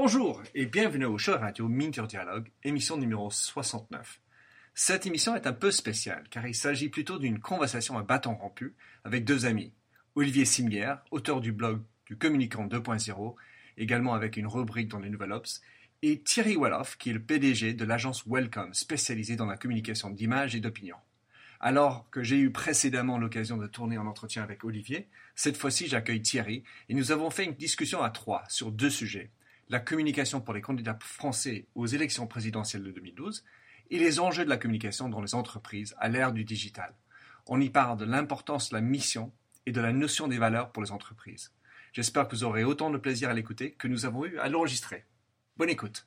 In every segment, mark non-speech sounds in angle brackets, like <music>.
Bonjour et bienvenue au show radio Minter Dialogue, émission numéro 69. Cette émission est un peu spéciale car il s'agit plutôt d'une conversation à bâton rompu avec deux amis. Olivier Simière, auteur du blog du Communicant 2.0, également avec une rubrique dans les Nouvelles Ops, et Thierry Walloff, qui est le PDG de l'agence Welcome, spécialisée dans la communication d'images et d'opinion. Alors que j'ai eu précédemment l'occasion de tourner en entretien avec Olivier, cette fois-ci j'accueille Thierry et nous avons fait une discussion à trois sur deux sujets. La communication pour les candidats français aux élections présidentielles de 2012 et les enjeux de la communication dans les entreprises à l'ère du digital. On y parle de l'importance de la mission et de la notion des valeurs pour les entreprises. J'espère que vous aurez autant de plaisir à l'écouter que nous avons eu à l'enregistrer. Bonne écoute.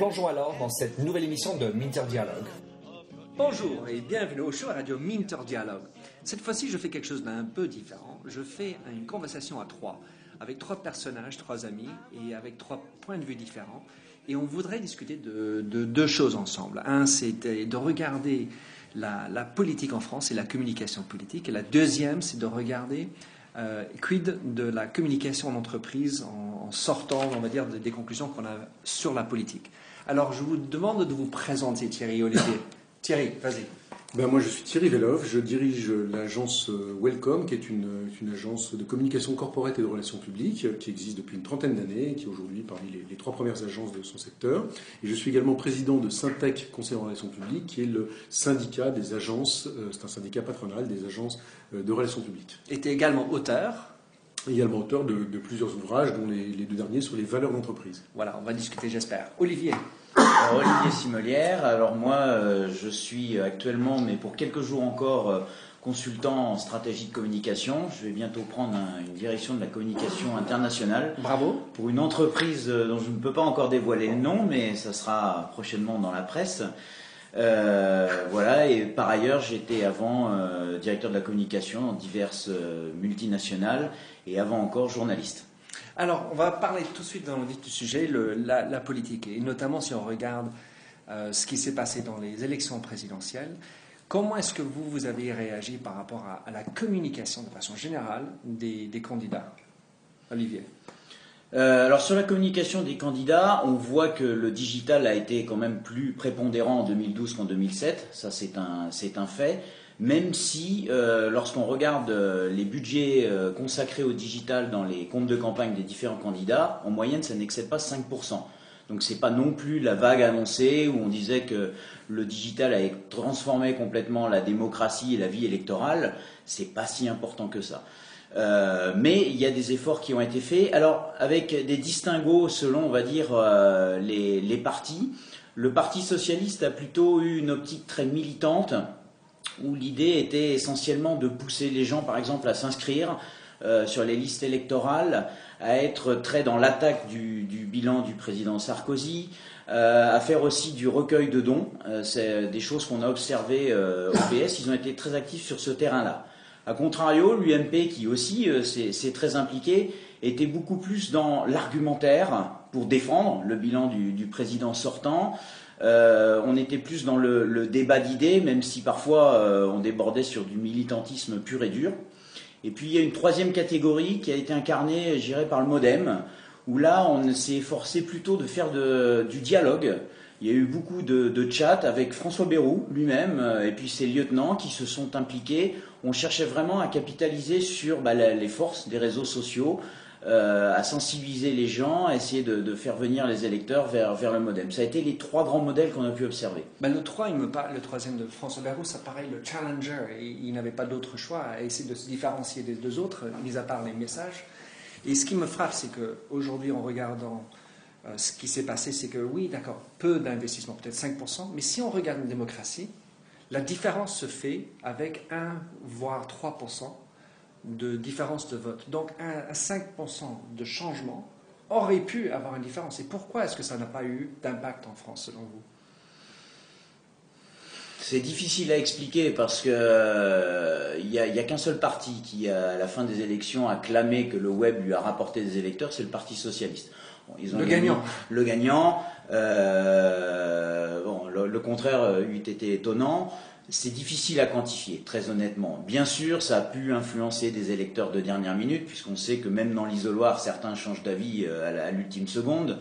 Plongeons alors dans cette nouvelle émission de Minter Dialogue. Bonjour et bienvenue au show radio Minter Dialogue. Cette fois-ci, je fais quelque chose d'un peu différent. Je fais une conversation à trois, avec trois personnages, trois amis, et avec trois points de vue différents. Et on voudrait discuter de, de deux choses ensemble. Un, c'est de regarder la, politique en France et la communication politique. Et la deuxième, c'est de regarder euh, quid de la communication en entreprise en, sortant, on va dire, des conclusions qu'on a sur la politique. Alors, je vous demande de vous présenter, Thierry Olivier. <coughs> Thierry, vas-y. Ben moi, je suis Thierry Velov, je dirige l'agence Welcome, qui est une, une, agence de communication corporate et de relations publiques, qui existe depuis une trentaine d'années, qui est aujourd'hui parmi les, les, trois premières agences de son secteur. Et je suis également président de Syntec Conseil en relations publiques, qui est le syndicat des agences, euh, c'est un syndicat patronal des agences euh, de relations publiques. Et tu es également auteur également auteur de, de, plusieurs ouvrages, dont les, les deux derniers sur les valeurs d'entreprise. Voilà, on va discuter, j'espère. Olivier. Alors, Olivier Simolière. Alors moi, euh, je suis actuellement, mais pour quelques jours encore, euh, consultant en stratégie de communication. Je vais bientôt prendre un, une direction de la communication internationale. Bravo. Pour une entreprise euh, dont je ne peux pas encore dévoiler le nom, mais ça sera prochainement dans la presse. Euh, voilà, et par ailleurs, j'étais avant euh, directeur de la communication dans diverses euh, multinationales et avant encore journaliste. Alors, on va parler tout de suite dans le vif du sujet, la, politique, et notamment si on regarde ce qui s'est passé dans les élections présidentielles. Comment est-ce que vous, vous avez réagi par rapport à, la communication de façon générale des candidats Olivier? Euh, alors sur la communication des candidats, on voit que le digital a été quand même plus prépondérant en 2012 qu'en 2007, ça c'est un, c'est un fait, même si euh, lorsqu'on regarde euh, les budgets consacrés au digital dans les comptes de campagne des différents candidats, en moyenne ça n'excède pas 5%. Donc c'est pas non plus la vague annoncée où on disait que le digital a transformé complètement la démocratie et la vie électorale, c'est pas si important que ça. Euh, mais il y a des efforts qui ont été faits. Alors, avec des distinguos selon, on va dire, euh, les, partis. Le Parti socialiste a plutôt eu une optique très militante, où l'idée était essentiellement de pousser les gens, par exemple, à s'inscrire euh, sur les listes électorales, à être très dans l'attaque du, bilan du président Sarkozy, à faire aussi du recueil de dons. C'est des choses qu'on a observées au PS. Ils ont été très actifs sur ce terrain-là. A contrario, l'UMP, qui aussi euh, s'est très impliqué, était beaucoup plus dans l'argumentaire pour défendre le bilan du, président sortant. Euh, on était plus dans le, débat d'idées, même si parfois euh, on débordait sur du militantisme pur et dur. Et puis il y a une troisième catégorie qui a été incarnée, j'irais, par le MoDem, où là on s'est efforcé plutôt de faire du dialogue. Il y a eu beaucoup de, de chats avec François Bayrou lui-même et puis ses lieutenants qui se sont impliqués on cherchait vraiment à capitaliser sur bah, les forces des réseaux sociaux, euh, à sensibiliser les gens, à essayer de, faire venir les électeurs vers, le modem. Ça a été les trois grands modèles qu'on a pu observer. Ben, le 3, il me parle, le troisième de François Bayrou, ça paraît le challenger. Et il n'avait pas d'autre choix à essayer de se différencier des deux autres, mis à part les messages. Et ce qui me frappe, c'est qu'aujourd'hui, en regardant euh, ce qui s'est passé, c'est que oui, d'accord, peu d'investissement, peut-être 5%, mais si on regarde une démocratie, la différence se fait avec 1 voire 3% de différence de vote. Donc un, 5% de changement aurait pu avoir une différence. Et pourquoi est-ce que ça n'a pas eu d'impact en France selon vous? C'est difficile à expliquer parce que il euh, n'y a, qu'un seul parti qui, à la fin des élections, a clamé que le web lui a rapporté des électeurs, c'est le Parti socialiste. ils ont le gagnant. Le gagnant. Euh, bon, le, contraire eût été étonnant. C'est difficile à quantifier, très honnêtement. Bien sûr, ça a pu influencer des électeurs de dernière minute, puisqu'on sait que même dans l'isoloir, certains changent d'avis euh, à l'ultime seconde.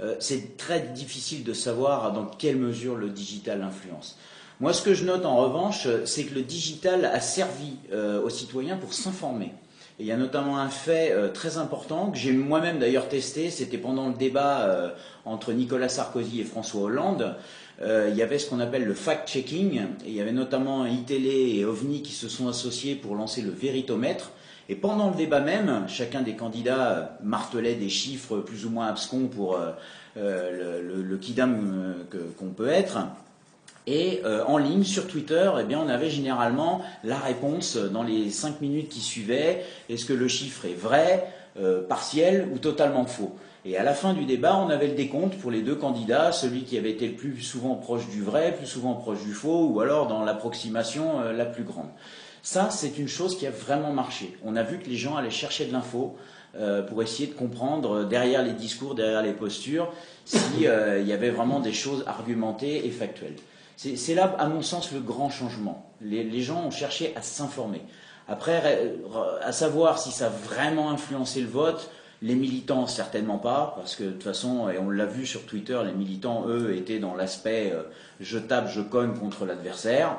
Euh, c'est très difficile de savoir dans quelle mesure le digital influence. Moi, ce que je note en revanche, c'est que le digital a servi euh, aux citoyens pour s'informer. Il y a notamment un fait très important que j'ai moi-même d'ailleurs testé, c'était pendant le débat entre Nicolas Sarkozy et François Hollande. Euh, il y avait ce qu'on appelle le fact-checking. Il y avait notamment iTélé et OVNI qui se sont associés pour lancer le véritomètre. Et pendant le débat même, chacun des candidats martelait des chiffres plus ou moins abscons pour euh, euh, le, le, qu'on peut être. Et en ligne, sur Twitter, eh on avait généralement la réponse dans les cinq minutes qui suivaient. Est-ce que le chiffre est vrai, partiel ou totalement faux? Et à la fin du débat, on avait le décompte pour les deux candidats, celui qui avait été le plus souvent proche du vrai, plus souvent proche du faux, ou alors dans l'approximation euh, la plus grande. Ça, c'est une chose qui a vraiment marché. On a vu que les gens allaient chercher de l'info euh, pour essayer de comprendre euh, derrière les discours, derrière les postures, s'il y avait vraiment des choses argumentées et factuelles. C'est là, à mon sens, le grand changement. Les, gens ont cherché à s'informer. Après, à savoir si ça a vraiment influencé le vote, les militants, certainement pas, parce que de toute façon, et on l'a vu sur Twitter, les militants, eux, étaient dans l'aspect euh, je tape, je cogne contre l'adversaire.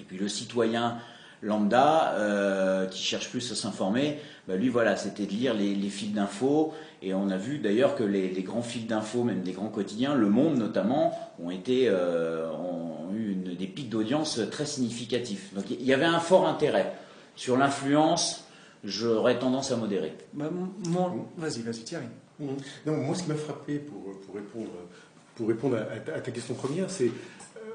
Et puis le citoyen lambda, euh, qui cherche plus à s'informer, bah, lui, voilà, c'était de lire les, fils d'infos. Et on a vu d'ailleurs que les, grands fils d'infos, même des grands quotidiens, Le Monde notamment, ont, été, euh, ont eu des pics d'audience très significatifs. Donc il y avait un fort intérêt sur l'influence j'aurais tendance à modérer. Bah, vas-y, vas-y, Thierry. Mmh. Non, moi, ce qui m'a frappé pour, pour, répondre, pour répondre à, ta question première, c'est,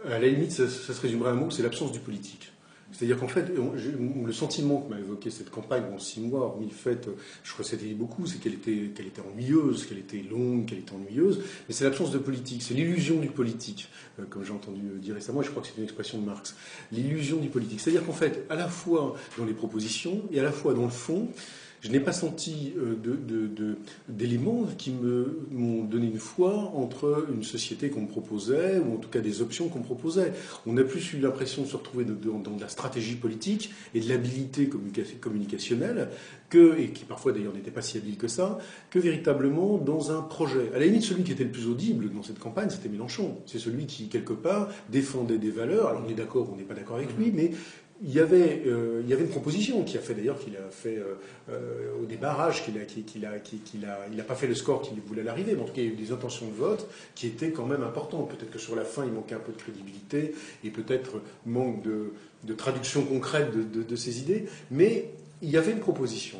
euh, à la limite, ça, ça se résumerait à un mot, c'est l'absence du politique. C'est-à-dire qu'en fait, le sentiment que m'a évoqué cette campagne en six mois, hormis le fait, je crois que c'était beaucoup, c'est qu'elle était, qu'elle était ennuyeuse, qu'elle était longue, qu'elle était ennuyeuse, mais c'est l'absence de politique, c'est l'illusion du politique, euh, comme j'ai entendu dire récemment, et je crois que c'est une expression de Marx. L'illusion du politique. C'est-à-dire qu'en fait, à la fois dans les propositions et à la fois dans le fond, je n'ai pas senti euh, d'éléments qui m'ont donné une foi entre une société qu'on me proposait, ou en tout cas des options qu'on me proposait. On a plus eu l'impression de se retrouver dans de la stratégie politique et de l'habilité communicationnelle, que, et qui parfois d'ailleurs n'était pas si habile que ça, que véritablement dans un projet. À la limite, celui qui était le plus audible dans cette campagne, c'était Mélenchon. C'est celui qui, quelque part, défendait des valeurs. Alors on est d'accord, on n'est pas d'accord avec lui, mais il y, avait, euh, il y avait une proposition qui a fait d'ailleurs qu'il a fait euh, euh, au débarrage, qu'il a, qu'il a, qu'il a, il n'a pas fait le score qu'il voulait l'arrivée, mais en tout cas il y a eu des intentions de vote qui étaient quand même importantes. Peut-être que sur la fin il manquait un peu de crédibilité et peut-être manque de, de traduction concrète de, de, ces idées, mais il y avait une proposition.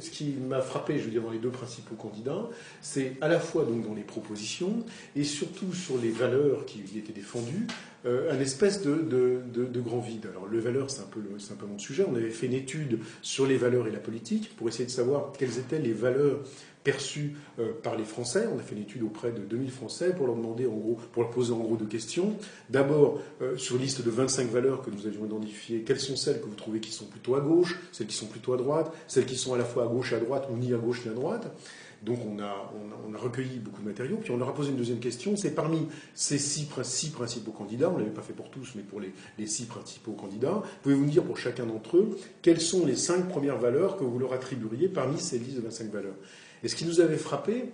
ce qui m'a frappé, je veux dire, dans les deux principaux candidats, c'est à la fois donc dans les propositions et surtout sur les valeurs qui y étaient défendues, euh, un espèce de, grand vide. Alors, le valeur, c'est un, peu mon sujet. On avait fait une étude sur les valeurs et la politique pour essayer de savoir quelles étaient les valeurs perçues euh, par les Français. On a fait une étude auprès de 2000 Français pour leur demander, en gros, pour leur poser en gros deux questions. D'abord, euh, sur liste de 25 valeurs que nous avions identifiées, quelles sont celles que vous trouvez qui sont plutôt à gauche, celles qui sont plutôt à droite, celles qui sont à la fois à gauche et à droite, ou ni à gauche ni à droite. Donc on a, on, a, recueilli beaucoup de matériaux, puis on leur a posé une deuxième question, c'est parmi ces six, principaux candidats, on ne l'avait pas fait pour tous, mais pour les, les six principaux candidats, pouvez-vous nous dire pour chacun d'entre eux quelles sont les cinq premières valeurs que vous leur attribueriez parmi ces listes de 25 valeurs? Et ce qui nous avait frappé,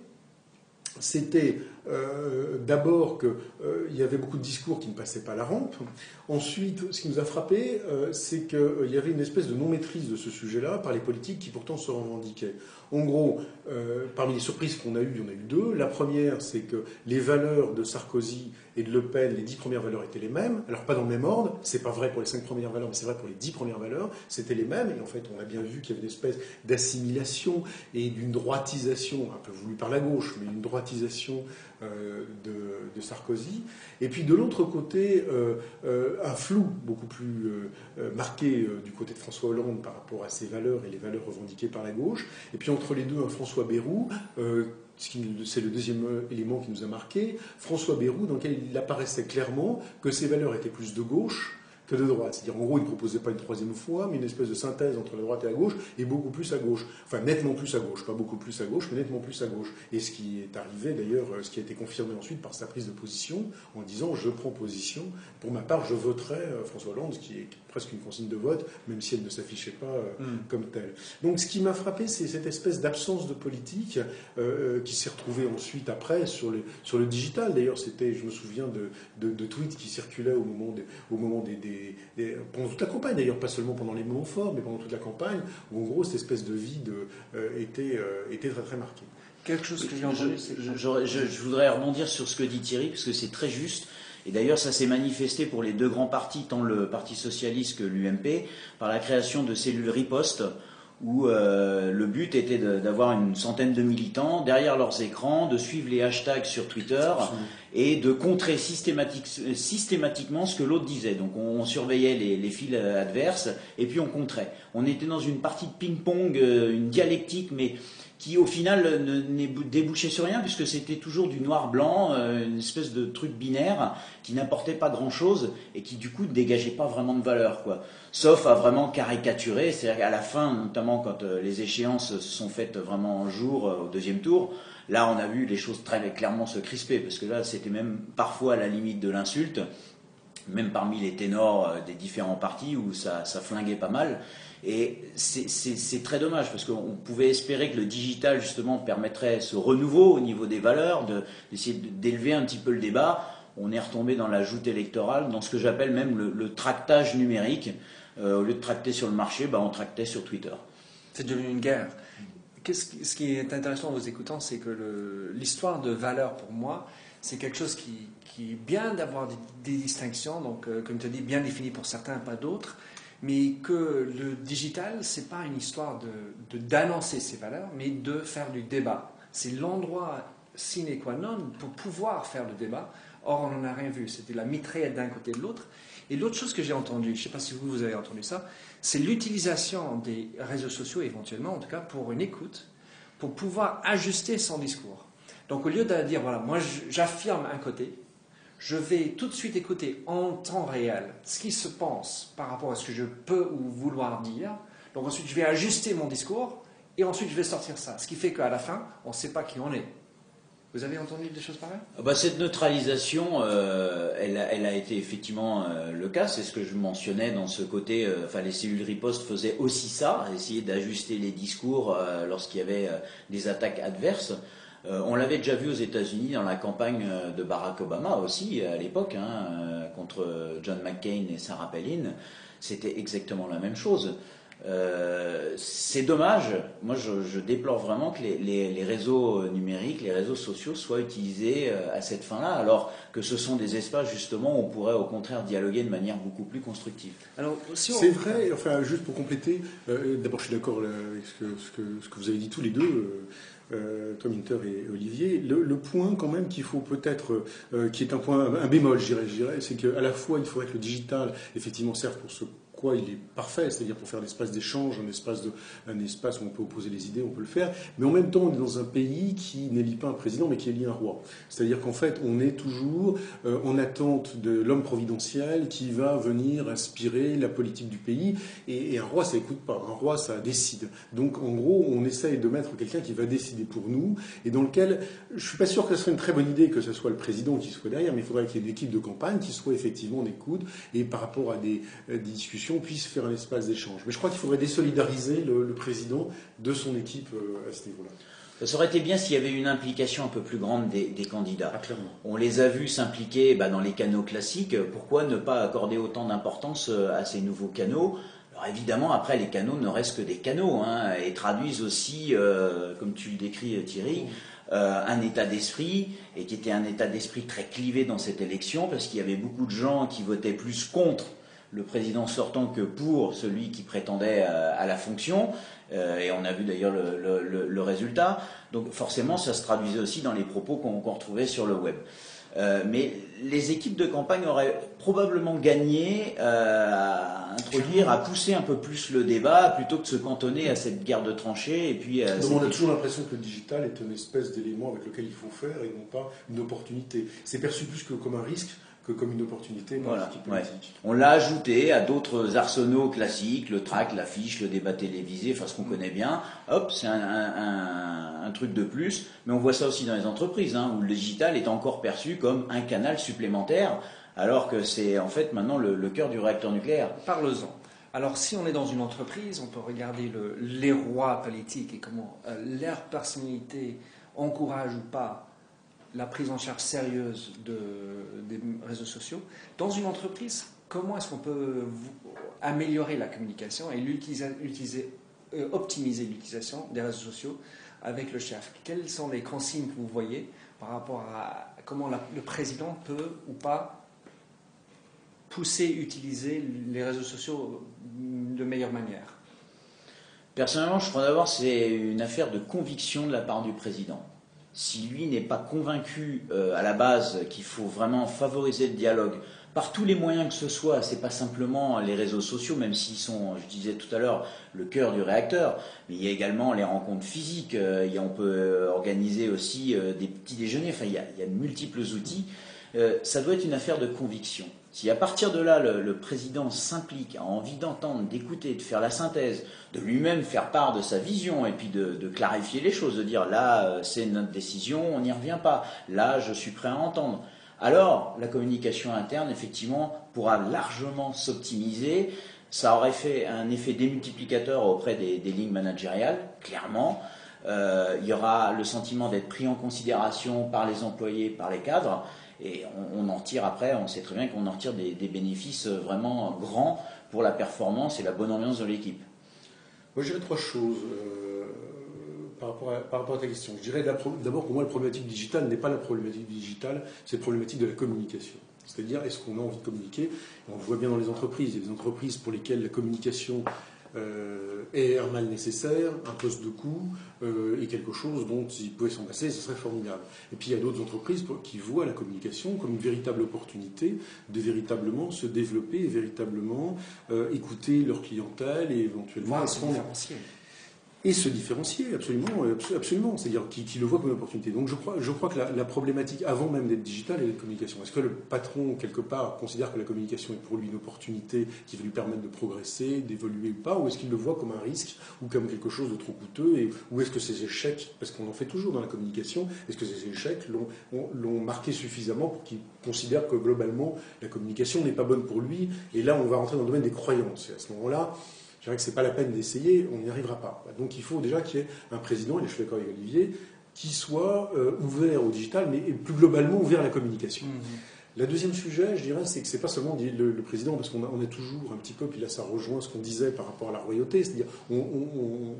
c'était euh, d'abord qu'il euh, y avait beaucoup de discours qui ne passaient pas la rampe. Ensuite, ce qui nous a frappé, euh, c'est qu'il y avait une espèce de non-maîtrise de ce sujet-là par les politiques qui pourtant se revendiquaient. En gros, parmi les surprises qu'on a eues, il y en a eu deux. La première, c'est que les valeurs de Sarkozy et de Le Pen, les dix premières valeurs étaient les mêmes. Alors pas dans le même ordre, c'est pas vrai pour les cinq premières valeurs, mais c'est vrai pour les dix premières valeurs, c'était les mêmes. Et en fait, on a bien vu qu'il y avait une espèce d'assimilation et d'une droitisation, un peu voulue par la gauche, mais une droitisation euh, de, Sarkozy. Et puis de l'autre côté, euh, euh, un flou beaucoup plus marqué du côté de François Hollande par rapport à ses valeurs et les valeurs revendiquées par la gauche. Et puis entre les deux, un François Bayrou c'est le deuxième élément qui nous a marqué, François Bayrou, dans lequel il apparaissait clairement que ses valeurs étaient plus de gauche que de droite. C'est-à-dire, en gros, il ne proposait pas une troisième fois, mais une espèce de synthèse entre la droite et la gauche, et beaucoup plus à gauche. Enfin, nettement plus à gauche, pas beaucoup plus à gauche, mais nettement plus à gauche. Et ce qui est arrivé, d'ailleurs, ce qui a été confirmé ensuite par sa prise de position, en disant je prends position. Pour ma part, je voterai euh, François Hollande, ce qui est presque une consigne de vote, même si elle ne s'affichait pas euh, hmm. comme telle. Donc, ce qui m'a frappé, c'est cette espèce d'absence de politique euh, qui s'est retrouvée ensuite après sur le, sur le digital. D'ailleurs, c'était, je me souviens de, de, tweets qui circulaient au moment des, au moment des pendant toute la campagne d'ailleurs, pas seulement pendant les moments forts, mais pendant toute la campagne, où en gros cette espèce de vide euh, était, euh, était très très marquée. Quelque chose que j'ai entendu, je, je, voudrais rebondir sur ce que dit Thierry, parce que c'est très juste. Et d'ailleurs, ça s'est manifesté pour les deux grands partis, tant le Parti socialiste que l'UMP, par la création de cellules riposte où euh, le but était d'avoir une centaine de militants derrière leurs écrans, de suivre les hashtags sur Twitter et de contrer systématiquement ce que l'autre disait. Donc on, surveillait les, fils adverses et puis on contrait. On était dans une partie de ping-pong, euh, une dialectique, mais qui au final ne débouchait sur rien puisque c'était toujours du noir-blanc, euh, une espèce de truc binaire qui n'apportait pas grand-chose et qui du coup ne dégageait pas vraiment de valeur. Quoi sauf à vraiment caricaturer. C'est-à-dire qu'à la fin, notamment quand euh, les échéances se sont faites vraiment en jour euh, au deuxième tour, là on a vu les choses très clairement se crisper, parce que là c'était même parfois à la limite de l'insulte, même parmi les ténors euh, des différents partis où ça, flinguait pas mal. Et c'est très dommage parce qu'on pouvait espérer que le digital justement permettrait ce renouveau au niveau des valeurs, d'essayer d'élever un petit peu le débat. On est retombé dans la joute électorale, dans ce que j'appelle même le, tractage numérique. Euh, au lieu de tracter sur le marché, bah, on tractait sur Twitter. C'est devenu une guerre. Ce qui est intéressant en vous écoutant, c'est que l'histoire de valeur, pour moi, c'est quelque chose qui, est bien d'avoir des, distinctions, donc euh, comme tu dit, bien définies pour certains, pas d'autres, mais que le digital, c'est pas une histoire de d'annoncer ces valeurs, mais de faire du débat. C'est l'endroit sine qua non pour pouvoir faire le débat. Or, on n'en a rien vu. C'était la mitraillette d'un côté et de l'autre. Et l'autre chose que j'ai entendue, je ne sais pas si vous, vous avez entendu ça, c'est l'utilisation des réseaux sociaux, éventuellement, en tout cas pour une écoute, pour pouvoir ajuster son discours. Donc au lieu de dire, voilà, moi j'affirme un côté, je vais tout de suite écouter en temps réel ce qui se pense par rapport à ce que je peux ou vouloir dire. Donc ensuite je vais ajuster mon discours et ensuite je vais sortir ça. Ce qui fait qu'à la fin, on ne sait pas qui on est. Vous avez entendu des choses pareilles ah bah, Cette neutralisation, euh, elle, a, été effectivement euh, le cas. C'est ce que je mentionnais dans ce côté. Euh, les cellules riposte faisaient aussi ça, essayer d'ajuster les discours lorsqu'il y avait des attaques adverses. on l'avait déjà vu aux États-Unis dans la campagne de Barack Obama aussi à l'époque hein, contre John McCain et Sarah Palin. C'était exactement la même chose. Euh, c'est dommage. Moi, je, déplore vraiment que les, réseaux numériques, les réseaux sociaux soient utilisés euh, à cette fin-là, alors que ce sont des espaces justement où on pourrait au contraire dialoguer de manière beaucoup plus constructive. c'est vrai. Enfin, juste pour compléter, euh, d'abord, je suis d'accord avec ce que, ce, que, vous avez dit tous les deux. Tom Inter et Olivier, le, point quand même qu'il faut peut-être, qui est un point, un bémol, je dirais, c'est qu'à la fois il faudrait que le digital effectivement serve pour se quoi il est parfait, c'est-à-dire pour faire d'échange, un espace, de, un espace où on peut opposer les idées, on peut le faire. Mais en même temps, on est dans un pays qui n'élit pas un président, mais qui élit un roi. C'est-à-dire qu'en fait, on est toujours euh, en attente de l'homme providentiel qui va venir inspirer la politique du pays. Et, un roi, ça écoute pas. Un roi, ça décide. Donc, en gros, on essaye de mettre quelqu'un qui va décider pour nous et dans lequel je suis pas sûr que ce serait une très bonne idée que ce soit le président qui soit derrière, mais il faudrait qu'il y ait une équipe de campagne qui soit effectivement en écoute et par rapport à des discussions puisse faire un espace d'échange. Mais je crois qu'il faudrait désolidariser le, président de son équipe euh, à ce niveau-là. Ça aurait été bien s'il y avait une implication un peu plus grande des, candidats. Ah, On les a vus s'impliquer bah, dans les canaux classiques. Pourquoi ne pas accorder autant d'importance euh, à ces nouveaux canaux? Alors évidemment, après, les canaux ne restent que des canaux hein, et traduisent aussi, euh, comme tu le décris Thierry, euh, un état d'esprit, et qui était un état d'esprit très clivé dans cette élection, parce qu'il y avait beaucoup de gens qui votaient plus contre le président sortant que pour celui qui prétendait à, la fonction. et on a vu d'ailleurs le, résultat. Donc forcément, ça se traduisait aussi dans les propos qu'on retrouvait sur le web. Euh, mais les équipes de campagne auraient probablement gagné euh, à introduire, à pousser un peu plus le débat plutôt que de se cantonner à cette guerre de tranchées. Et puis, euh, on a toujours l'impression que le digital est une espèce d'élément avec lequel il faut faire et non pas une opportunité. C'est perçu plus que comme un risque comme une opportunité voilà, On l'a ajouté à d'autres arsenaux classiques, le track, l'affiche, le débat télévisé, enfin ce qu'on connaît bien. Hop, c'est un, truc de plus. Mais on voit ça aussi dans les entreprises, hein, où le digital est encore perçu comme un canal supplémentaire, alors que c'est en fait maintenant le, cœur du réacteur nucléaire. Parle-en. Alors, si on est dans une entreprise, on peut regarder les rois politiques et comment euh, leur personnalité encourage ou pas la prise en charge sérieuse de, des réseaux sociaux. Dans une entreprise, comment est-ce qu'on peut améliorer la communication et utiliser, euh, optimiser l'utilisation des réseaux sociaux avec le chef? Quelles sont les consignes que vous voyez par rapport à comment le président peut ou pas pousser, utiliser les réseaux sociaux de meilleure manière? Personnellement, je crois d'abord c'est une affaire de conviction de la part du président si lui n'est pas convaincu euh, à la base qu'il faut vraiment favoriser le dialogue par tous les moyens que ce soit, c'est pas simplement les réseaux sociaux, même s'ils sont, je disais tout à l'heure, le cœur du réacteur, mais il y a également les rencontres physiques, euh, on peut euh, organiser aussi des petits déjeuners, enfin il y a, de multiples outils. ça doit être une affaire de conviction. Si à partir de là, le, président s'implique, a envie d'entendre, d'écouter, de faire la synthèse, de lui-même faire part de sa vision et puis de, clarifier les choses, de dire là, euh, c'est notre décision, on n'y revient pas, là, je suis prêt à entendre. Alors, la communication interne, effectivement, pourra largement s'optimiser. Ça aurait fait un effet démultiplicateur auprès des, lignes managériales, clairement. Euh, il y aura le sentiment d'être pris en considération par les employés, par les cadres. Et on, en tire après, on sait très bien qu'on en retire des, bénéfices vraiment grands pour la performance et la bonne ambiance de l'équipe. Moi, je dirais trois choses euh, par, rapport à, ta question. Je dirais d'abord, pour moi, la problématique digitale n'est pas la problématique digitale, c'est la problématique de la communication. C'est-à-dire, est-ce qu'on a envie de communiquer? On le voit bien dans les entreprises. Il y a des entreprises pour lesquelles la communication euh, est un mal nécessaire, un poste de coût euh, et quelque chose dont ils pouvaient s'en passer, ce serait formidable. Et puis il y a d'autres entreprises qui voient la communication comme une véritable opportunité de véritablement se développer et véritablement euh, écouter leur clientèle et éventuellement et se différencier, absolument, absolument. C'est-à-dire qui, le voit comme une opportunité. Donc je crois, je crois que la, problématique, avant même d'être digitale, est la communication. Est-ce que le patron, quelque part, considère que la communication est pour lui une opportunité qui va lui permettre de progresser, d'évoluer ou pas, ou est-ce qu'il le voit comme un risque ou comme quelque chose de trop coûteux, et, ou est-ce que ces échecs, parce qu'on en fait toujours dans la communication, est-ce que ces échecs l'ont marqué suffisamment pour qu'il considère que globalement la communication n'est pas bonne pour lui, et là on va rentrer dans le domaine des croyances. Et à ce moment-là, dirais que ce n'est pas la peine d'essayer, on n'y arrivera pas. Donc il faut déjà qu'il y ait un président, et je suis d'accord avec Olivier, qui soit euh, ouvert au digital, mais plus globalement ouvert à la communication. Mm-hmm. La deuxième sujet, je dirais, c'est que ce n'est pas seulement le, président, parce qu'on a, toujours un petit peu, puis là ça rejoint ce qu'on disait par rapport à la royauté, c'est-à-dire on,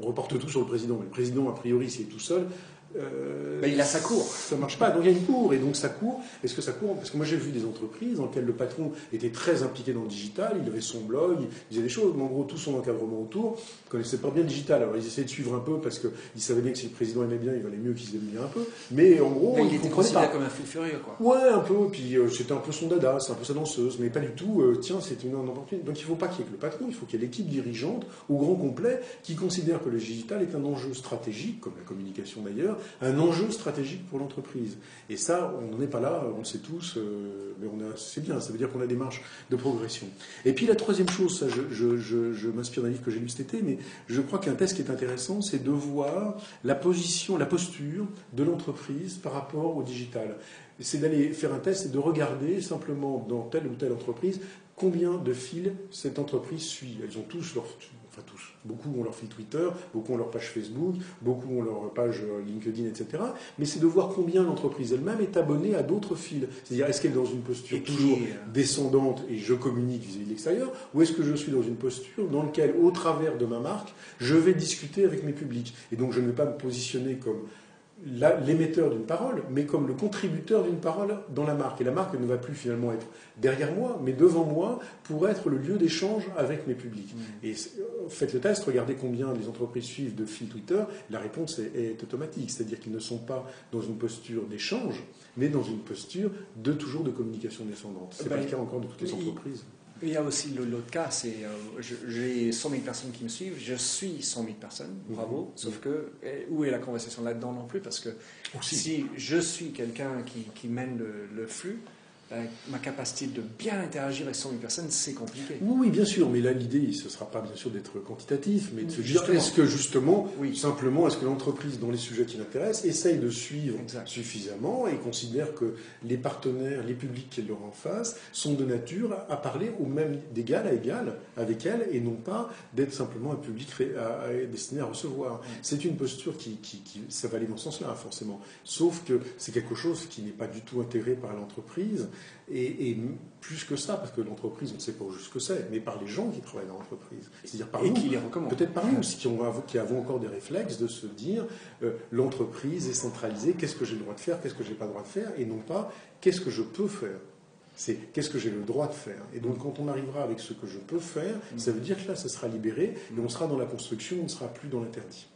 on, reporte tout sur le président, mais le président, a priori, s'il est tout seul, euh, il a sa cour. Ça marche pas. Donc il y a une cour. Et donc sa cour, est-ce que ça court Parce que moi j'ai vu des entreprises dans lesquelles le patron était très impliqué dans le digital, il avait son blog, il disait des choses, mais en gros tout son encadrement autour connaissait pas bien le digital. Alors ils essayaient de suivre un peu parce qu'ils savaient bien que si le président aimait bien, il valait mieux qu'ils aiment bien un peu. Mais en gros, il, était considéré comme un fou furieux, quoi. Ouais, un peu. Puis euh, c'était un peu son dada, c'est un peu sa danseuse, mais pas du tout. Euh, tiens, c'était une opportunité. Donc il faut pas qu'il y ait que le patron, il faut qu'il y ait l'équipe dirigeante au grand complet qui considère que le digital est un enjeu stratégique, comme la communication d'ailleurs, un enjeu stratégique pour l'entreprise. Et ça, on n'en est pas là, on le sait tous, euh, mais c'est bien, ça veut dire qu'on a des marches de progression. Et puis la troisième chose, ça, je, m'inspire d'un livre que j'ai lu cet été, mais je crois qu'un test qui est intéressant, c'est de voir la position, la posture de l'entreprise par rapport au digital. C'est d'aller faire un test et de regarder simplement dans telle ou telle entreprise combien de fils cette entreprise suit. Elles ont tous leur tous. Beaucoup ont leur fil Twitter, beaucoup ont leur page Facebook, beaucoup ont leur page euh, LinkedIn, etc. Mais c'est de voir combien l'entreprise elle-même est abonnée à d'autres fils. C'est-à-dire, est-ce qu'elle est dans une posture toujours euh, descendante et je communique vis-à-vis de l'extérieur, ou est-ce que je suis dans une posture dans laquelle, au travers de ma marque, je vais discuter avec mes publics? Et donc, je ne vais pas me positionner comme l'émetteur d'une parole, mais comme le contributeur d'une parole dans la marque. Et la marque ne va plus finalement être derrière moi, mais devant moi, pour être le lieu d'échange avec mes publics. Mm. Et euh, faites le test, regardez combien les entreprises suivent de fil Twitter, la réponse est, automatique, c'est-à-dire qu'ils ne sont pas dans une posture d'échange, mais dans une posture de toujours de communication descendante. Ce n'est pas le cas encore de toutes les entreprises. Il y a aussi l'autre cas, c'est euh, j'ai 100 000 personnes qui me suivent, je suis 100 000 personnes, mhm. bravo, sauf que où est la conversation là-dedans non plus? Parce que si je suis quelqu'un qui, qui, mène le flux, euh, ma capacité de bien interagir avec 100 000 personnes, c'est compliqué. Oui, bien sûr, mais là, l'idée, ce ne sera pas bien sûr d'être quantitatif, mais de se dire, est-ce que justement, simplement, est-ce que l'entreprise, dans les sujets qui l'intéressent, essaye de suivre suffisamment et considère que les partenaires, les publics qu'elle leur en face, sont de nature à parler au même d'égal à égal avec elle et non pas d'être simplement un public destiné à recevoir. C'est une posture qui, qui, qui, ça va aller dans ce sens-là, forcément. Sauf que c'est quelque chose qui n'est pas du tout intégré par l'entreprise et, plus que ça, parce que l'entreprise, on ne sait pas juste ce que c'est, mais par les gens qui travaillent dans l'entreprise. C'est-à-dire par et nous, qui les recommandent. Peut-être par <laughs> nous aussi, qui, ont, qui, avons encore des réflexes de se dire euh, l'entreprise est centralisée, qu'est-ce que j'ai le droit de faire, qu'est-ce que j'ai pas le droit de faire, et non pas qu'est-ce que je peux faire. C'est qu'est-ce que j'ai le droit de faire. Et donc quand on arrivera avec ce que je peux faire, mm. ça veut dire que là, ça sera libéré, et on sera dans la construction, on ne sera plus dans l'interdit.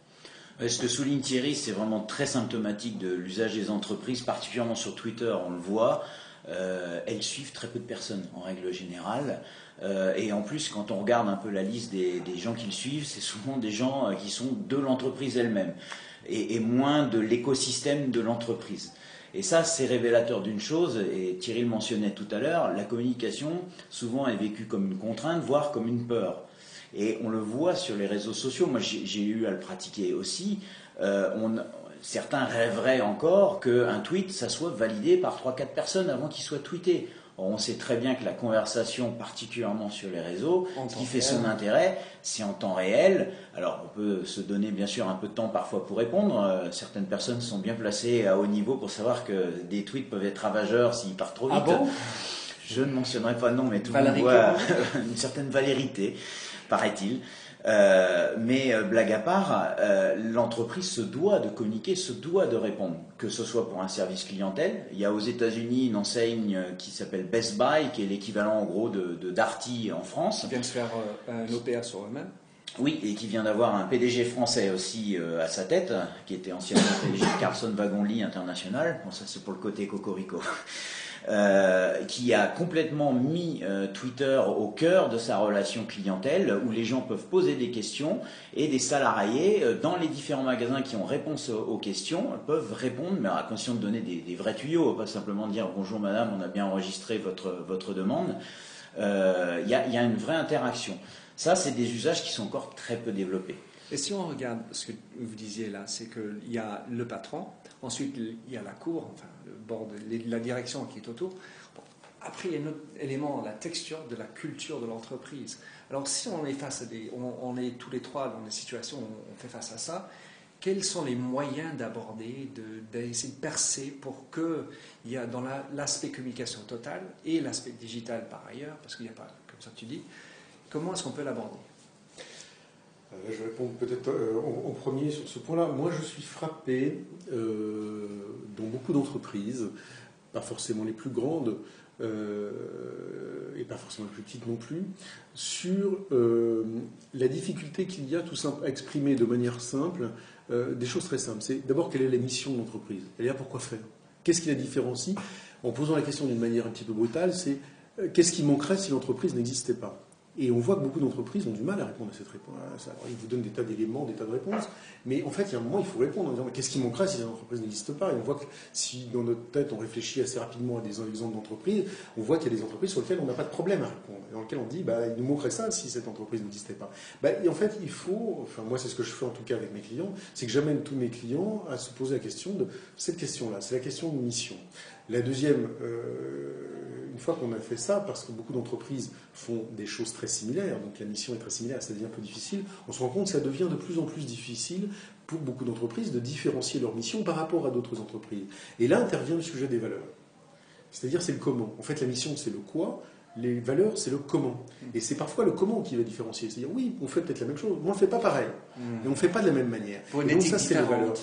Ce que souligne Thierry, c'est vraiment très symptomatique de l'usage des entreprises, particulièrement sur Twitter, on le voit. Euh, elles suivent très peu de personnes en règle générale. Euh, et en plus, quand on regarde un peu la liste des, gens qui le suivent, c'est souvent des gens euh, qui sont de l'entreprise elle-même et, moins de l'écosystème de l'entreprise. Et ça, c'est révélateur d'une chose, et Thierry le mentionnait tout à l'heure, la communication souvent est vécue comme une contrainte, voire comme une peur. Et on le voit sur les réseaux sociaux, moi j'ai eu à le pratiquer aussi. Certains rêveraient encore qu'un tweet, ça soit validé par 3-4 personnes avant qu'il soit tweeté. on sait très bien que la conversation, particulièrement sur les réseaux, ce qui fait son intérêt, c'est en temps réel. Alors, on peut se donner bien sûr un peu de temps parfois pour répondre. Euh, certaines personnes sont bien placées à haut niveau pour savoir que des tweets peuvent être ravageurs s'ils partent trop ah vite. Je ne mentionnerai pas non, mais tout le monde voit <laughs> une certaine valérité, paraît-il. Euh, mais euh, blague à part, euh, l'entreprise se doit de communiquer, se doit de répondre, que ce soit pour un service clientèle. Il y a aux États-Unis une enseigne qui s'appelle Best Buy, qui est l'équivalent en gros de, Darty en France. Qui vient de se faire un OPA sur eux-mêmes. Oui, et qui vient d'avoir un PDG français aussi à sa tête, qui était anciennement PDG de Carlson Wagon International. Bon, ça c'est pour le côté cocorico. Euh, qui a complètement mis euh, Twitter au cœur de sa relation clientèle, où les gens peuvent poser des questions et des salariés euh, dans les différents magasins qui ont réponse aux, questions peuvent répondre, mais à condition de donner des, vrais tuyaux, pas simplement dire bonjour madame, on a bien enregistré votre, demande. Il y, a, y a une vraie interaction. Ça, c'est des usages qui sont encore très peu développés. Et si on regarde ce que vous disiez là, c'est qu'il y a le patron, ensuite il y a la cour, enfin le bord la direction qui est autour. après, il y a un autre élément, la texture de la culture de l'entreprise. Alors si on est face à des, on, est tous les trois dans des situations où on fait face à ça, quels sont les moyens d'aborder, d'essayer de, de, percer pour que il y a dans l'aspect communication totale et l'aspect digital par ailleurs, parce qu'il n'y a pas, comme ça tu dis, comment est-ce qu'on peut l'aborder? Je vais répondre peut-être euh, en, premier sur ce point-là. Moi, je suis frappé euh, dans beaucoup d'entreprises, pas forcément les plus grandes et pas forcément les plus petites non plus, sur la difficulté qu'il y a tout simple à exprimer de manière simple des choses très simples. C'est d'abord quelle est la mission de l'entreprise? Elle est là pour quoi faire? Qu'est-ce qui la différencie? En posant la question d'une manière un petit peu brutale, c'est qu'est-ce qui manquerait si l'entreprise n'existait pas? Et on voit que beaucoup d'entreprises ont du mal à répondre à cette réponse. Alors, ils vous donnent des tas d'éléments, des tas de réponses, mais en fait, il y a un moment, il faut répondre en disant qu'est-ce qui manquerait si l'entreprise n'existe pas? Et on voit que si dans notre tête, on réfléchit assez rapidement à des exemples d'entreprises, on voit qu'il y a des entreprises sur lesquelles on n'a pas de problème à répondre, dans lesquelles on dit bah, il nous manquerait ça si cette entreprise n'existait pas. Bah, et en fait, il faut, enfin, moi, c'est ce que je fais en tout cas avec mes clients, c'est que j'amène tous mes clients à se poser la question de cette question-là, c'est la question de mission. La deuxième, euh, fois qu'on a fait ça, parce que beaucoup d'entreprises font des choses très similaires, donc la mission est très similaire, ça devient un peu difficile, on se rend compte que ça devient de plus en plus difficile pour beaucoup d'entreprises de différencier leur mission par rapport à d'autres entreprises. Et là intervient le sujet des valeurs. C'est-à-dire c'est le comment. En fait, la mission, c'est le quoi, les valeurs, c'est le comment. Et c'est parfois le comment qui va différencier. C'est-à-dire, oui, on fait peut-être la même chose, mais on ne le fait pas pareil. Mmh. Et on ne fait pas de la même manière. Pour une donc, ça, c'est les valeurs.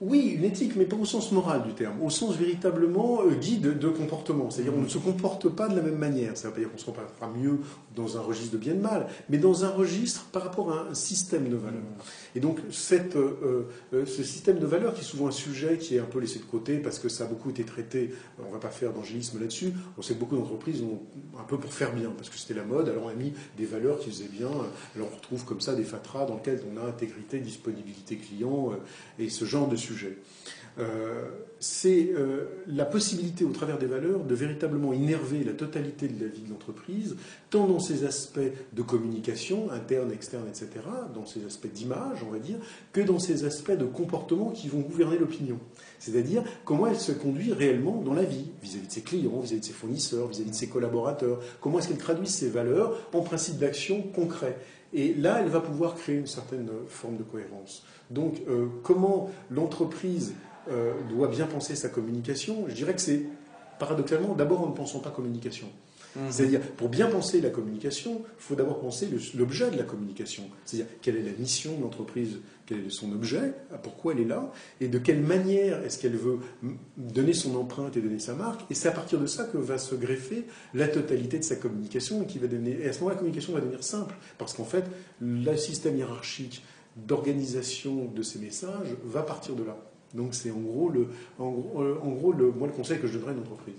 Oui, une éthique, mais pas au sens moral du terme, au sens véritablement euh, guide de comportement. C'est-à-dire on ne se comporte pas de la même manière. Ça ne veut pas dire qu'on se comportera mieux dans un registre de bien et de mal, mais dans un registre par rapport à un système de valeurs. Et donc cette, euh, euh, ce système de valeurs, qui est souvent un sujet qui est un peu laissé de côté parce que ça a beaucoup été traité, on ne va pas faire d'angélisme là-dessus, on sait que beaucoup d'entreprises ont un peu pour faire bien, parce que c'était la mode, alors on a mis des valeurs qui faisaient bien, alors on retrouve comme ça des fatras dans lesquels on a intégrité, disponibilité client et ce genre de sujet euh, c'est euh, la possibilité, au travers des valeurs, de véritablement innerver la totalité de la vie de l'entreprise, tant dans ses aspects de communication, interne, externe, etc., dans ses aspects d'image, on va dire, que dans ses aspects de comportement qui vont gouverner l'opinion. C'est-à-dire comment elle se conduit réellement dans la vie, vis-à-vis de ses clients, vis-à-vis de ses fournisseurs, vis-à-vis de ses collaborateurs. Comment est-ce qu'elle traduit ses valeurs en principe d'action concret. Et là, elle va pouvoir créer une certaine forme de cohérence. Donc, euh, comment l'entreprise euh, doit bien penser sa communication? Je dirais que c'est paradoxalement, d'abord en ne pensant pas communication. Mhm. C'est-à-dire, pour bien penser la communication, il faut d'abord penser l'objet de la communication. C'est-à-dire, quelle est la mission de l'entreprise, quel est son objet, pourquoi elle est là, et de quelle manière est-ce qu'elle veut donner son empreinte et donner sa marque. Et c'est à partir de ça que va se greffer la totalité de sa communication, et, qui va devenir, et à ce moment-là, la communication va devenir simple, parce qu'en fait, le système hiérarchique d'organisation de ces messages va partir de là. Donc c'est en gros, le, en gros, le, moi, le conseil que je donnerais à une entreprise.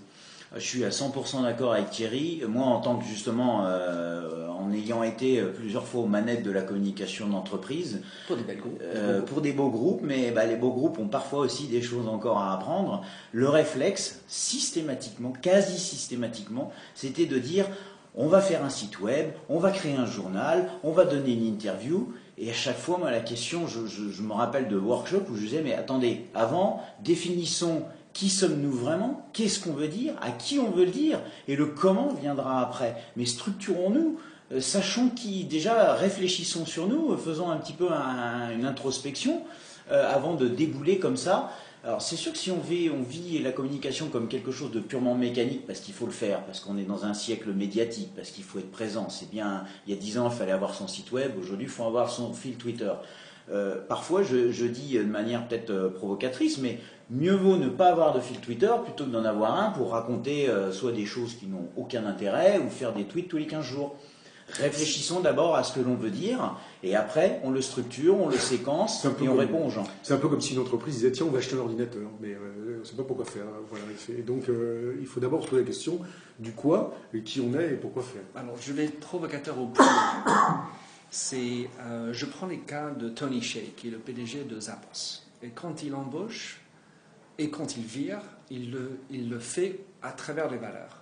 Je suis à 100% d'accord avec Thierry. Moi, en tant que justement, euh, en ayant été plusieurs fois aux manettes de la communication d'entreprise, pour des belles groupes, euh, pour des beaux groupes, mais bah, les beaux groupes ont parfois aussi des choses encore à apprendre. Le réflexe, systématiquement, quasi systématiquement, c'était de dire on va faire un site web, on va créer un journal, on va donner une interview, et à chaque fois, moi, la question, je, me rappelle de workshops où je disais, mais attendez, avant, définissons qui sommes-nous vraiment, qu'est-ce qu'on veut dire, à qui on veut le dire, et le comment viendra après. Mais structurons-nous, euh, sachons qui, déjà, réfléchissons sur nous, faisons un petit peu une introspection euh, avant de débouler comme ça. Alors c'est sûr que si on vit, on vit la communication comme quelque chose de purement mécanique, parce qu'il faut le faire, parce qu'on est dans un siècle médiatique, parce qu'il faut être présent, c'est bien, il y a dix ans il fallait avoir son site web, aujourd'hui il faut avoir son fil Twitter. Euh, parfois je, dis de manière peut-être euh, provocatrice, mais mieux vaut ne pas avoir de fil Twitter plutôt que d'en avoir un pour raconter euh, soit des choses qui n'ont aucun intérêt ou faire des tweets tous les 15 jours. Réfléchissons d'abord à ce que l'on veut dire, et après, on le structure, on le séquence, et on répond aux gens. C'est un peu comme si une entreprise disait tiens, on va acheter un ordinateur, mais euh, on ne sait pas pourquoi faire. Voilà, et donc, euh, il faut d'abord se poser la question du quoi, et qui on est, et pourquoi faire. Alors, je vais être provocateur au point. C'est, euh, je prends les cas de Tony Shea, qui est le PDG de Zappos. Et quand il embauche et quand il vire, il le, il le fait à travers les valeurs.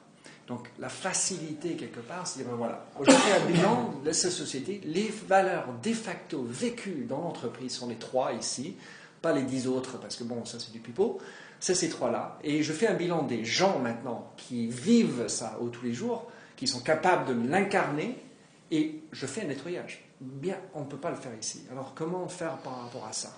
Donc la facilité quelque part, c'est dire, ben voilà, aujourd'hui un bilan de cette société, les valeurs de facto vécues dans l'entreprise sont les trois ici, pas les dix autres, parce que bon, ça c'est du pipeau, c'est ces trois-là. Et je fais un bilan des gens maintenant qui vivent ça au tous les jours, qui sont capables de l'incarner, et je fais un nettoyage. Bien, on ne peut pas le faire ici. Alors comment faire par rapport à ça?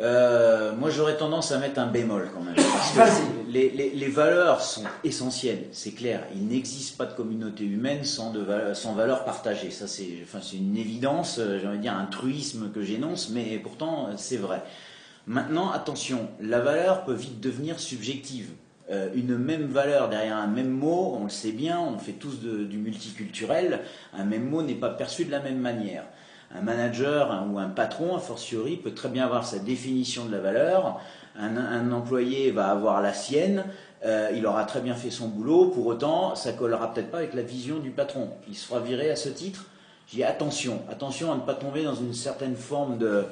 Euh, moi, j'aurais tendance à mettre un bémol quand même. Parce que les, les, valeurs sont essentielles, c'est clair. Il n'existe pas de communauté humaine sans, de, sans valeurs partagées. Ça, c'est enfin, une évidence, euh, j'ai envie de dire un truisme que j'énonce, mais pourtant, c'est vrai. Maintenant, attention, la valeur peut vite devenir subjective. Euh, une même valeur derrière un même mot, on le sait bien, on fait tous du multiculturel, un même mot n'est pas perçu de la même manière un manager ou un patron, a fortiori, peut très bien avoir sa définition de la valeur. Un, employé va avoir la sienne. Euh, il aura très bien fait son boulot. Pour autant, ça collera peut-être pas avec la vision du patron. Il sera viré à ce titre. J'ai attention, attention à ne pas tomber dans une certaine forme de,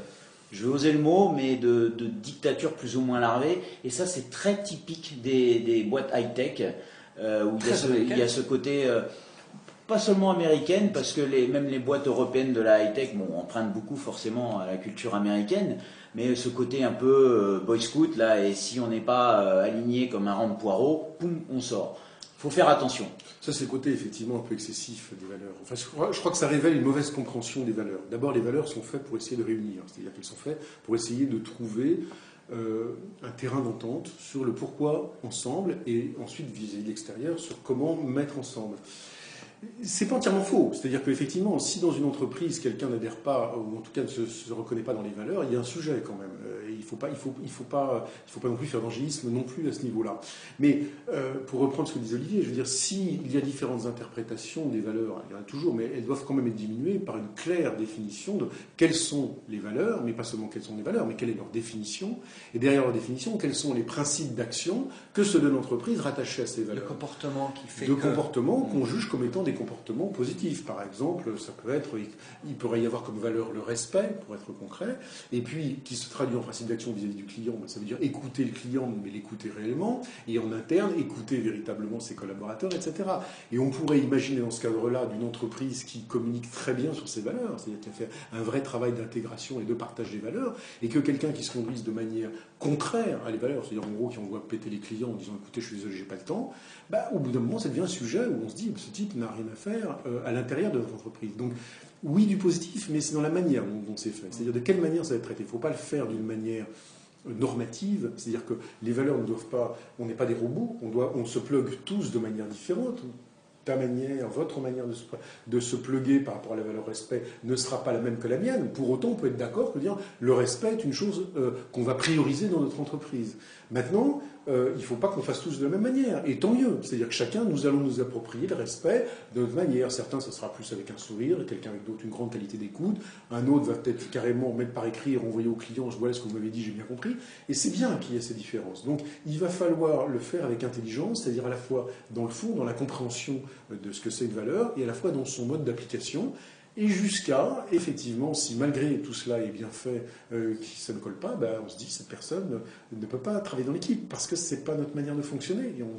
je vais oser le mot, mais de, dictature plus ou moins larvée. Et ça, c'est très typique des, boîtes high-tech, euh, où il y, a ce, côté. Euh, pas seulement américaine, parce que même les boîtes européennes de la high-tech bon, empruntent beaucoup forcément à la culture américaine, mais ce côté un peu euh, boy scout, là, et si on n'est pas euh, aligné comme un rang de poireau, poum, on sort. faut faire attention. Ça, c'est le côté effectivement un peu excessif des valeurs. Je crois, que ça révèle une mauvaise compréhension des valeurs. D'abord, les valeurs sont faites pour essayer de réunir, c'est-à-dire qu'elles sont faites pour essayer de trouver euh, un terrain d'entente sur le pourquoi ensemble et ensuite vis-à-vis de l'extérieur sur comment mettre ensemble. C'est pas entièrement faux. C'est-à-dire qu'effectivement, si dans une entreprise, quelqu'un n'adhère pas, ou en tout cas ne se, reconnaît pas dans les valeurs, il y a un sujet quand même. Euh, il ne faut, pas, il faut, il faut, pas, il faut pas non plus faire d'angélisme non plus à ce niveau-là. Mais euh, pour reprendre ce que disait Olivier, je veux dire, s'il y a différentes interprétations des valeurs, il y en a toujours, mais elles doivent quand même être diminuées par une claire définition de quelles sont les valeurs, mais pas seulement quelles sont les valeurs, mais quelle est leur définition, et derrière leur définition, quels sont les principes d'action que se donne l'entreprise rattachés à ces valeurs. Le comportement qui fait de comportements qu'on juge comme étant des comportements positifs. Par exemple, ça peut être, il pourrait y avoir comme valeur le respect, pour être concret, et puis qui se traduit en principe d'action vis-à-vis du client, ben, ça veut dire écouter le client, mais l'écouter réellement, et en interne, écouter véritablement ses collaborateurs, etc. Et on pourrait imaginer dans ce cadre-là d'une entreprise qui communique très bien sur ses valeurs, c'est-à-dire qui a fait un vrai travail d'intégration et de partage des valeurs, et que quelqu'un qui se conduise de manière contraire à les valeurs, c'est-à-dire en gros qui envoie péter les clients en disant écoutez, je suis désolé, j'ai pas le temps, bah, au bout d'un moment, ça devient un sujet où on se dit ce type n'a rien à faire euh, à l'intérieur de notre entreprise. Donc, oui, du positif, mais c'est dans la manière dont, c'est fait. C'est-à-dire de quelle manière ça va être traité. Il ne faut pas le faire d'une manière normative, c'est-à-dire que les valeurs ne doivent pas, on n'est pas des robots, on, doit, on se plug tous de manière différente. Ta manière, votre manière de se, de se pluguer par rapport à la valeur respect ne sera pas la même que la mienne. Pour autant, on peut être d'accord que dire le respect est une chose euh, qu'on va prioriser dans notre entreprise. Maintenant, euh, il ne faut pas qu'on fasse tous de la même manière. Et tant mieux. C'est-à-dire que chacun, nous allons nous approprier le respect de notre manière. Certains, ça sera plus avec un sourire, quelqu'un avec d'autres, une grande qualité d'écoute. Un autre va peut-être carrément mettre par écrit, renvoyer au client, je vois ce que vous m'avez dit, j'ai bien compris. Et c'est bien qu'il y ait ces différences. Donc, il va falloir le faire avec intelligence, c'est-à-dire à la fois dans le fond, dans la compréhension de ce que c'est une valeur, et à la fois dans son mode d'application et jusqu'à, effectivement, si malgré tout cela est bien fait, euh, ça ne colle pas, ben, on se dit cette personne ne peut pas travailler dans l'équipe parce que ce n'est pas notre manière de fonctionner. Et on,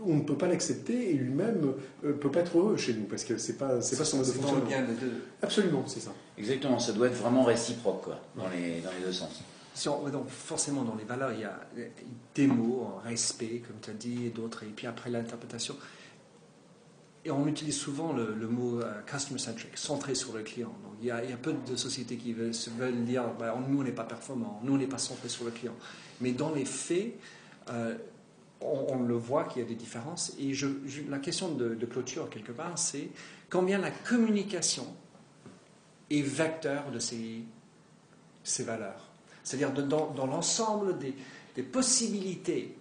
on ne peut pas l'accepter et lui-même ne euh, peut pas être heureux chez nous parce que ce n'est pas, pas son mode de fonctionnement. Bien Absolument, c'est ça. Exactement, ça doit être vraiment réciproque quoi, dans, les, dans les deux sens. Si donc forcément, dans les valeurs, il y a des mots, respect, comme tu as dit, et d'autres, et puis après l'interprétation. Et on utilise souvent le, mot euh, customer centric, centré sur le client. Donc il y a, peu de sociétés qui veulent, dire bah, nous on n'est pas performant, nous on n'est pas centré sur le client. Mais dans les faits, euh, on, le voit qu'il y a des différences. Et la question de, clôture quelque part, c'est combien la communication est vecteur de ces, valeurs. C'est-à-dire dans, l'ensemble des, possibilités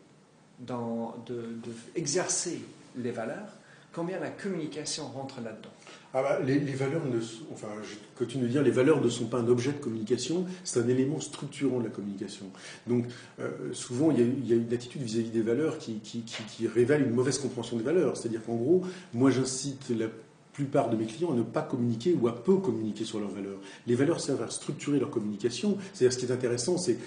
d'exercer de, les valeurs combien la communication rentre là-dedans ah bah, les, valeurs ne, enfin, je continue de dire, les valeurs ne sont pas un objet de communication, c'est un élément structurant de la communication. Donc, euh, souvent, il y, a, une attitude vis-à-vis des valeurs qui, qui, révèle une mauvaise compréhension des valeurs. C'est-à-dire qu'en gros, moi, j'incite la plupart de mes clients à ne pas communiquer ou à peu communiquer sur leurs valeurs. Les valeurs servent à structurer leur communication. C'est-à-dire, ce qui est intéressant, c'est,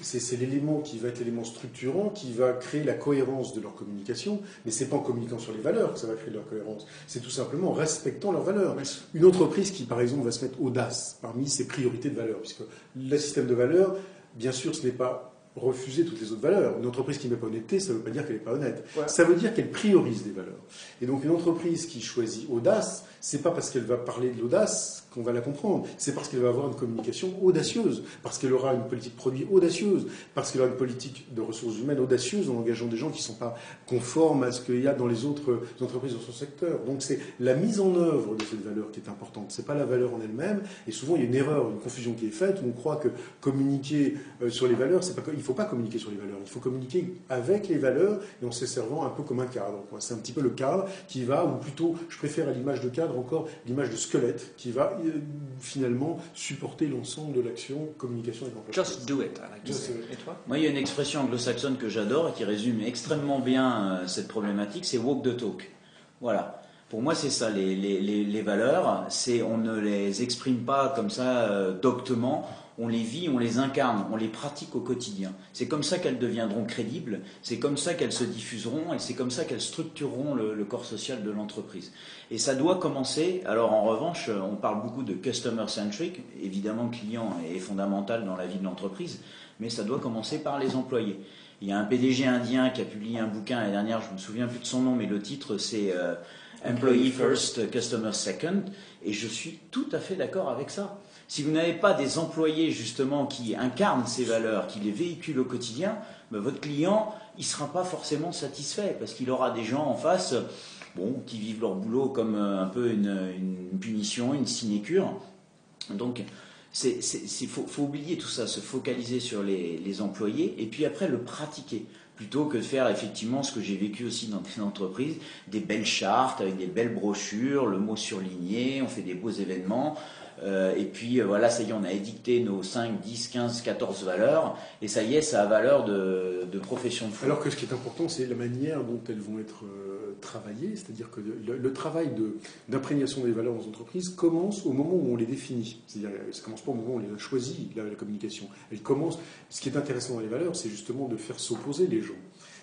c'est, l'élément qui va être l'élément structurant, qui va créer la cohérence de leur communication. Mais c'est pas en communiquant sur les valeurs que ça va créer leur cohérence. C'est tout simplement en respectant leurs valeurs. Une entreprise qui, par exemple, va se mettre audace parmi ses priorités de valeurs, puisque le système de valeurs, bien sûr, ce n'est pas refuser toutes les autres valeurs. Une entreprise qui ne met pas honnêteté, ça ne veut pas dire qu'elle n'est pas honnête. Ça veut dire qu'elle priorise des valeurs. Et donc une entreprise qui choisit audace, c'est pas parce qu'elle va parler de l'audace qu'on va la comprendre. C'est parce qu'elle va avoir une communication audacieuse, parce qu'elle aura une politique produit audacieuse, parce qu'elle aura une politique de ressources humaines audacieuse en engageant des gens qui ne sont pas conformes à ce qu'il y a dans les autres entreprises dans son secteur. Donc c'est la mise en œuvre de cette valeur qui est importante. C'est pas la valeur en elle-même. Et souvent il y a une erreur, une confusion qui est faite où on croit que communiquer euh, sur les valeurs, c'est pas il faut pas communiquer sur les valeurs. Il faut communiquer avec les valeurs et en se servant un peu comme un cadre. C'est un petit peu le cadre qui va, ou plutôt, je préfère à l'image de cadre encore l'image de squelette qui va finalement supporter l'ensemble de l'action communication et Just do it. Et toi? Moi, il y a une expression anglo-saxonne que j'adore et qui résume extrêmement bien euh, cette problématique, c'est walk the talk. Voilà. Pour moi, c'est ça, les, les, les, valeurs, c'est on ne les exprime pas comme ça euh, doctement, on les vit, on les incarne, on les pratique au quotidien. C'est comme ça qu'elles deviendront crédibles, c'est comme ça qu'elles se diffuseront et c'est comme ça qu'elles structureront le, corps social de l'entreprise. Et ça doit commencer, alors en revanche, on parle beaucoup de customer centric, évidemment client est fondamental dans la vie de l'entreprise, mais ça doit commencer par les employés. Il y a un PDG indien qui a publié un bouquin l'année dernière, je me souviens plus de son nom, mais le titre c'est euh, Employee First, Customer Second, et je suis tout à fait d'accord avec ça. Si vous n'avez pas des employés justement qui incarnent ces valeurs, qui les véhiculent au quotidien, ben, votre client, il ne sera pas forcément satisfait parce qu'il aura des gens en face bon, qui vivent leur boulot comme euh, un peu une, punition, une sinécure. Donc, il faut, faut, oublier tout ça, se focaliser sur les, les, employés et puis après le pratiquer plutôt que de faire effectivement ce que j'ai vécu aussi dans des entreprises, des belles chartes avec des belles brochures, le mot surligné, on fait des beaux événements. Euh, et puis euh, voilà, ça y est, on a édicté nos 5, 10, 15, 14 valeurs, et ça y est, ça a valeur de, de profession de foi. Alors que ce qui est important, c'est la manière dont elles vont être euh, travaillées, c'est-à-dire que le, travail d'imprégnation des valeurs dans entreprises commence au moment où on les définit. C'est-à-dire, ça commence pas au moment où on les a choisies, la, la communication. Elle commence. Ce qui est intéressant dans les valeurs, c'est justement de faire s'opposer les gens.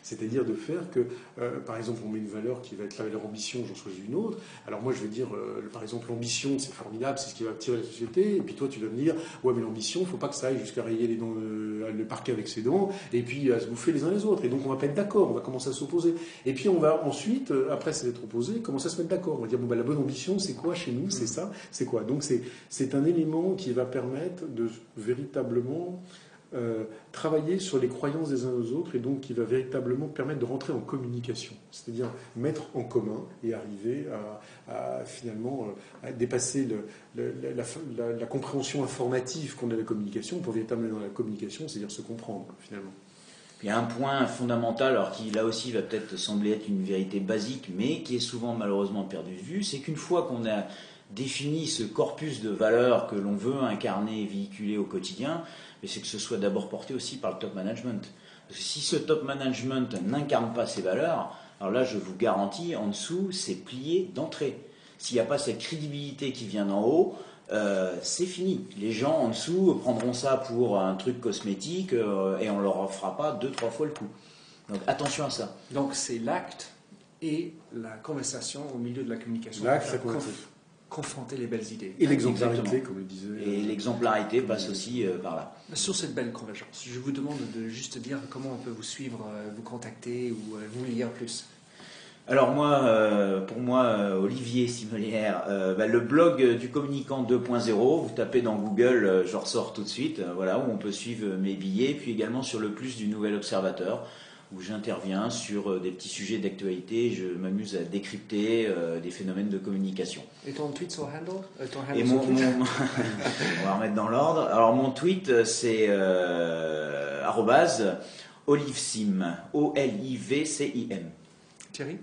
C'est-à-dire de faire que, euh, par exemple, on met une valeur qui va être la valeur ambition, j'en choisis une autre. Alors moi, je vais dire, euh, par exemple, l'ambition, c'est formidable, c'est ce qui va attirer la société. Et puis toi, tu vas me dire, ouais, mais l'ambition, il ne faut pas que ça aille jusqu'à rayer les dents, euh, le parquet avec ses dents, et puis à se bouffer les uns les autres. Et donc, on va pas être d'accord, on va commencer à s'opposer. Et puis, on va ensuite, après s'être opposé, commencer à se mettre d'accord. On va dire, bon, bah, la bonne ambition, c'est quoi chez nous? C'est ça? C'est quoi Donc, c'est un élément qui va permettre de véritablement euh, travailler sur les croyances des uns aux autres et donc qui va véritablement permettre de rentrer en communication, c'est-à-dire mettre en commun et arriver à, finalement euh, dépasser la, compréhension informative qu'on a de la communication pour véritablement dans la communication, c'est-à-dire se comprendre finalement. Il y a un point fondamental, alors qui là aussi va peut-être sembler être une vérité basique, mais qui est souvent malheureusement perdu de vue, c'est qu'une fois qu'on a défini ce corpus de valeurs que l'on veut incarner et véhiculer au quotidien, mais c'est que ce soit d'abord porté aussi par le top management. Parce que si ce top management n'incarne pas ces valeurs, alors là, je vous garantis, en dessous, c'est plié d'entrée. S'il n'y a pas cette crédibilité qui vient d'en haut, euh, c'est fini. Les gens en dessous prendront ça pour un truc cosmétique euh, et on leur fera pas deux, trois fois le coup. Donc attention à ça. Donc c'est l'acte et la conversation au milieu de la communication. L'acte, c'est confronter les belles idées. Et l'exemplarité, comme le disait. Et l'exemplarité passe aussi euh, par là. Sur cette belle convergence, je vous demande de juste dire comment on peut vous suivre, euh, vous contacter ou euh, vous lire plus. Alors moi, pour moi, Olivier Simelière, bah, le blog du communicant 2.0, vous tapez dans Google, je ressors tout de suite, voilà, où on peut suivre mes billets, puis également sur le plus du Nouvel Observateur où j'interviens sur euh, des petits sujets d'actualité. Je m'amuse à décrypter euh, des phénomènes de communication. Et ton tweet sur handle, euh, ton handle Et mon, <laughs> on va remettre dans l'ordre. Alors mon tweet c'est euh, olivecim, O-L-I-V-C-I-M. Thierry?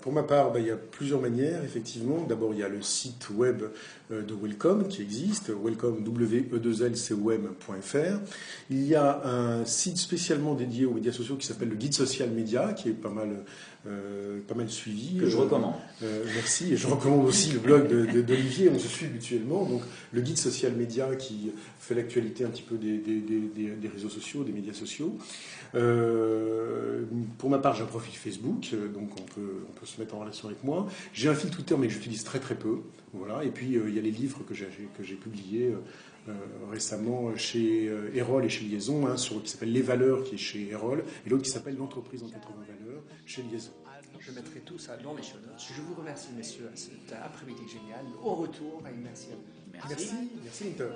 Pour ma part, ben, il y a plusieurs manières, effectivement. D'abord, il y a le site web euh, de Welcome qui existe, welcome, w e 2 l c Il y a un site spécialement dédié aux médias sociaux qui s'appelle le Guide Social Média, qui est pas mal, euh, pas mal suivi. Que je recommande. Euh, merci. Et je recommande aussi le blog d'Olivier, on se suit mutuellement. Donc, le Guide Social Média qui fait l'actualité un petit peu des, des, des, réseaux sociaux, des médias sociaux. pour ma part, j'ai un profil Facebook, donc on peut, on peut se mettre en relation avec moi. J'ai un fil Twitter, mais que j'utilise très très peu. Voilà. Et puis, il y a les livres que j'ai, publiés euh, euh, récemment chez euh, Erol et chez Liaison, un sur, qui s'appelle Les Valeurs, qui est chez Erol, et l'autre qui s'appelle L'entreprise en 80 valeurs, chez Liaison. Je mettrai tout ça dans les show notes. Je vous remercie, messieurs, à cet après-midi génial. Au retour, et merci à vous. Merci. Merci, Minter.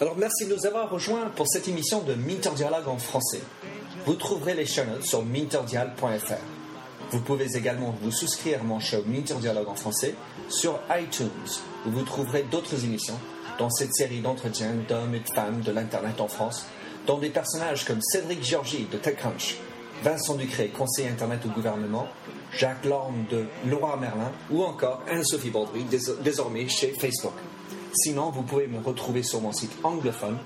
Alors, merci de nous avoir rejoints pour cette émission de Minter Dialogue en français. Vous trouverez les show notes sur minterdial.fr. Vous pouvez également vous souscrire à mon show Minter Dialogue en français sur iTunes, où vous trouverez d'autres émissions dans cette série d'entretiens d'hommes et de femmes de l'Internet en France, dont des personnages comme Cédric Georgie de TechCrunch, Vincent Ducré, conseiller Internet au gouvernement, Jacques Lorme de Laura Merlin ou encore Anne-Sophie Baudry, désormais chez Facebook. Sinon, vous pouvez me retrouver sur mon site anglophone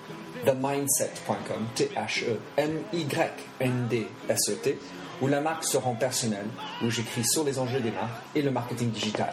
themindset.com, T-H-E-M-Y-N-D-S-E-T, où la marque se rend personnelle, où j'écris sur les enjeux des marques et le marketing digital.